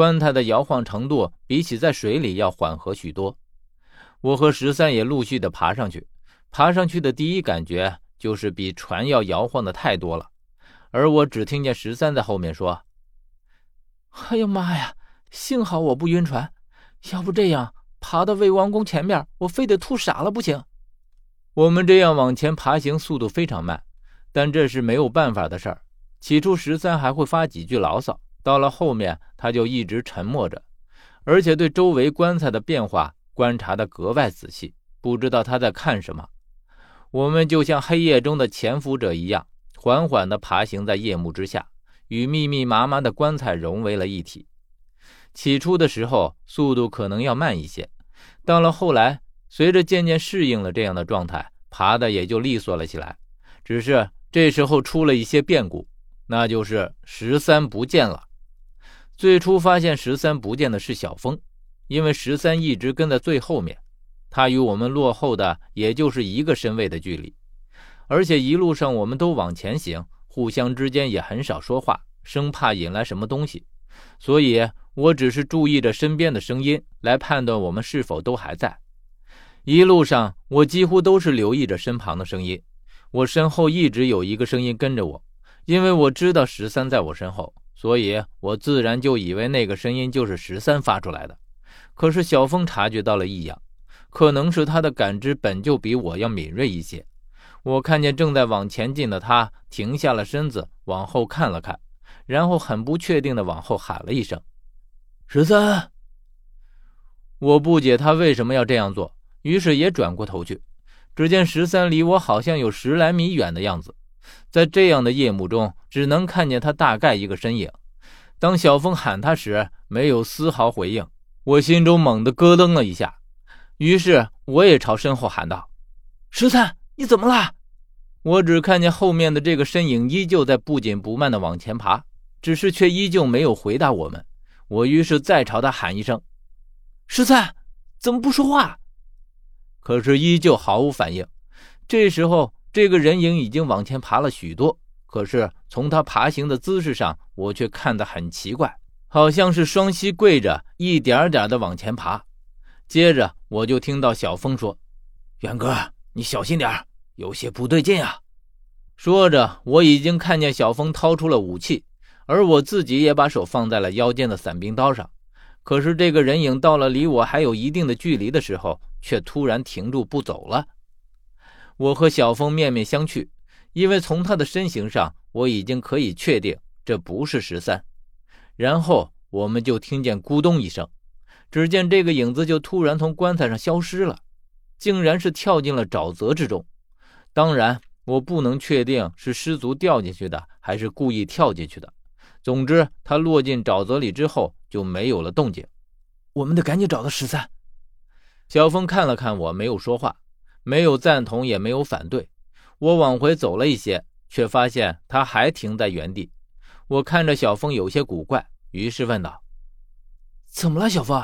棺材的摇晃程度比起在水里要缓和许多。我和十三也陆续的爬上去，爬上去的第一感觉就是比船要摇晃的太多了。而我只听见十三在后面说：“哎呀妈呀，幸好我不晕船，要不这样爬到魏王宫前面，我非得吐傻了不行。”我们这样往前爬行，速度非常慢，但这是没有办法的事儿。起初十三还会发几句牢骚，到了后面他就一直沉默着，而且对周围棺材的变化观察得格外仔细，不知道他在看什么。我们就像黑夜中的潜伏者一样，缓缓地爬行在夜幕之下，与密密麻麻的棺材融为了一体。起初的时候，速度可能要慢一些，到了后来。随着渐渐适应了这样的状态，爬的也就利索了起来。只是这时候出了一些变故，那就是十三不见了。最初发现十三不见的是小峰，因为十三一直跟在最后面，他与我们落后的也就是一个身位的距离，而且一路上我们都往前行，互相之间也很少说话，生怕引来什么东西。所以我只是注意着身边的声音来判断我们是否都还在。一路上，我几乎都是留意着身旁的声音。我身后一直有一个声音跟着我，因为我知道十三在我身后，所以我自然就以为那个声音就是十三发出来的。可是小峰察觉到了异样，可能是他的感知本就比我要敏锐一些。我看见正在往前进的他停下了身子，往后看了看，然后很不确定的往后喊了一声：“十三。”我不解他为什么要这样做。于是也转过头去，只见十三离我好像有十来米远的样子，在这样的夜幕中，只能看见他大概一个身影。当小峰喊他时，没有丝毫回应，我心中猛地咯噔了一下，于是我也朝身后喊道：“十三，你怎么了？”我只看见后面的这个身影依旧在不紧不慢地往前爬，只是却依旧没有回答我们。我于是再朝他喊一声：“十三，怎么不说话？”可是依旧毫无反应。这时候，这个人影已经往前爬了许多，可是从他爬行的姿势上，我却看得很奇怪，好像是双膝跪着，一点点的往前爬。接着，我就听到小峰说：“远哥，你小心点有些不对劲啊。”说着，我已经看见小峰掏出了武器，而我自己也把手放在了腰间的伞兵刀上。可是，这个人影到了离我还有一定的距离的时候，却突然停住不走了。我和小峰面面相觑，因为从他的身形上，我已经可以确定这不是十三。然后我们就听见咕咚一声，只见这个影子就突然从棺材上消失了，竟然是跳进了沼泽之中。当然，我不能确定是失足掉进去的，还是故意跳进去的。总之，他落进沼泽里之后就没有了动静。我们得赶紧找到十三。小峰看了看我，没有说话，没有赞同，也没有反对。我往回走了一些，却发现他还停在原地。我看着小峰有些古怪，于是问道：“怎么了，小峰？”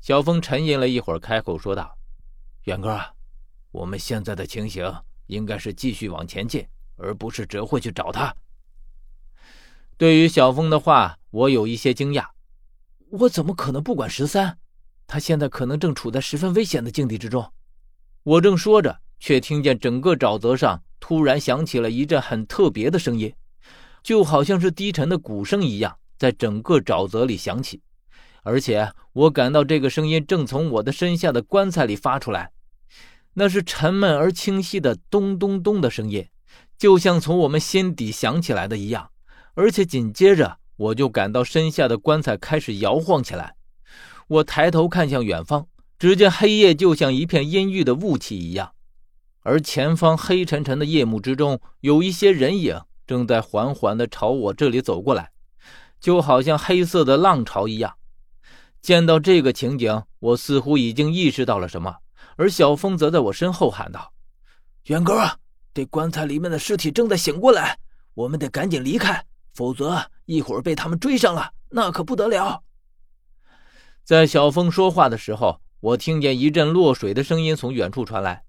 小峰沉吟了一会儿，开口说道：“远哥，我们现在的情形应该是继续往前进，而不是折回去找他。”对于小峰的话，我有一些惊讶。我怎么可能不管十三？他现在可能正处在十分危险的境地之中。我正说着，却听见整个沼泽上突然响起了一阵很特别的声音，就好像是低沉的鼓声一样，在整个沼泽里响起。而且我感到这个声音正从我的身下的棺材里发出来，那是沉闷而清晰的咚咚咚的声音，就像从我们心底响起来的一样。而且紧接着，我就感到身下的棺材开始摇晃起来。我抬头看向远方，只见黑夜就像一片阴郁的雾气一样，而前方黑沉沉的夜幕之中，有一些人影正在缓缓地朝我这里走过来，就好像黑色的浪潮一样。见到这个情景，我似乎已经意识到了什么，而小峰则在我身后喊道：“远哥，这棺材里面的尸体正在醒过来，我们得赶紧离开，否则一会儿被他们追上了，那可不得了。”在小峰说话的时候，我听见一阵落水的声音从远处传来，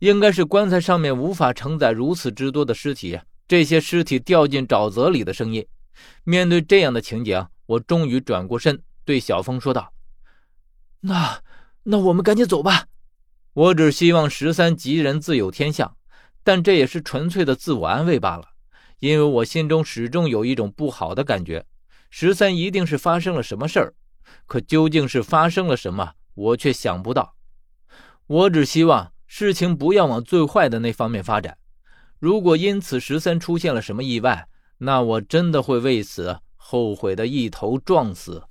应该是棺材上面无法承载如此之多的尸体，这些尸体掉进沼泽里的声音。面对这样的情景，我终于转过身，对小峰说道：“那，那我们赶紧走吧。我只希望十三吉人自有天相，但这也是纯粹的自我安慰罢了。因为我心中始终有一种不好的感觉，十三一定是发生了什么事儿。可究竟是发生了什么，我却想不到。我只希望事情不要往最坏的那方面发展。如果因此十三出现了什么意外，那我真的会为此后悔的一头撞死。